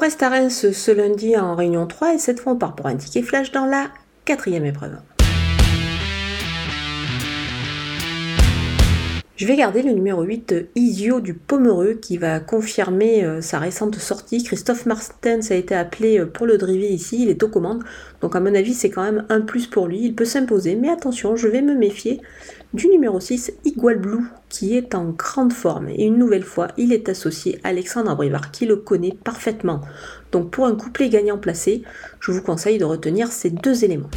reste à Reims ce lundi en réunion 3 et cette fois on part pour un ticket flash dans la quatrième épreuve. Je vais garder le numéro 8, Isio du Pomereux, qui va confirmer euh, sa récente sortie. Christophe Martens a été appelé euh, pour le driver ici, il est aux commandes. Donc à mon avis, c'est quand même un plus pour lui. Il peut s'imposer, mais attention, je vais me méfier du numéro 6, Igual Blue, qui est en grande forme. Et une nouvelle fois, il est associé à Alexandre Brivard, qui le connaît parfaitement. Donc pour un couplet gagnant placé, je vous conseille de retenir ces deux éléments.